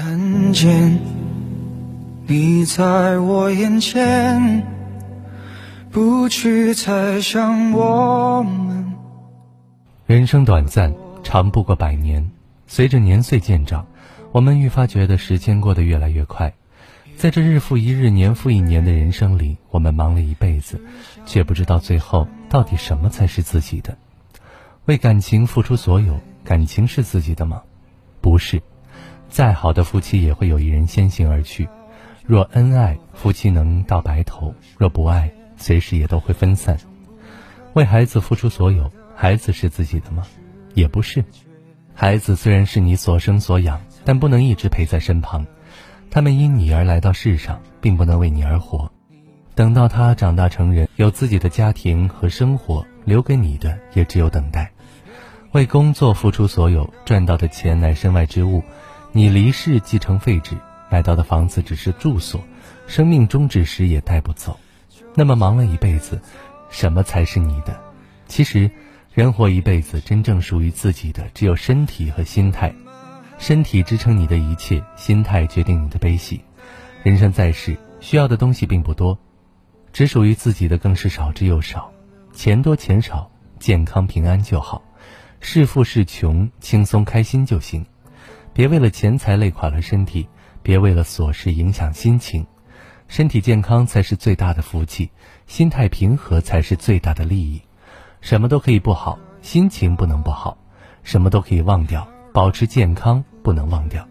看见你在我眼前，不去猜想我们。人生短暂，长不过百年。随着年岁渐长，我们愈发觉得时间过得越来越快。在这日复一日、年复一年的人生里，我们忙了一辈子，却不知道最后到底什么才是自己的。为感情付出所有，感情是自己的吗？不是。再好的夫妻也会有一人先行而去。若恩爱，夫妻能到白头；若不爱，随时也都会分散。为孩子付出所有，孩子是自己的吗？也不是。孩子虽然是你所生所养，但不能一直陪在身旁。他们因你而来到世上，并不能为你而活。等到他长大成人，有自己的家庭和生活，留给你的也只有等待。为工作付出所有，赚到的钱乃身外之物。你离世即成废纸，买到的房子只是住所，生命终止时也带不走。那么忙了一辈子，什么才是你的？其实，人活一辈子，真正属于自己的只有身体和心态。身体支撑你的一切，心态决定你的悲喜。人生在世，需要的东西并不多，只属于自己的更是少之又少。钱多钱少，健康平安就好；是富是穷，轻松开心就行。别为了钱财累垮了身体，别为了琐事影响心情。身体健康才是最大的福气，心态平和才是最大的利益。什么都可以不好，心情不能不好；什么都可以忘掉。保持健康不能忘掉，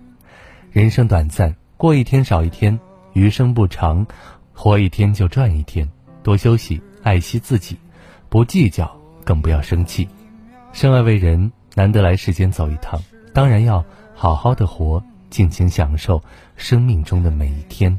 人生短暂，过一天少一天，余生不长，活一天就赚一天。多休息，爱惜自己，不计较，更不要生气。生而为人，难得来世间走一趟，当然要好好的活，尽情享受生命中的每一天。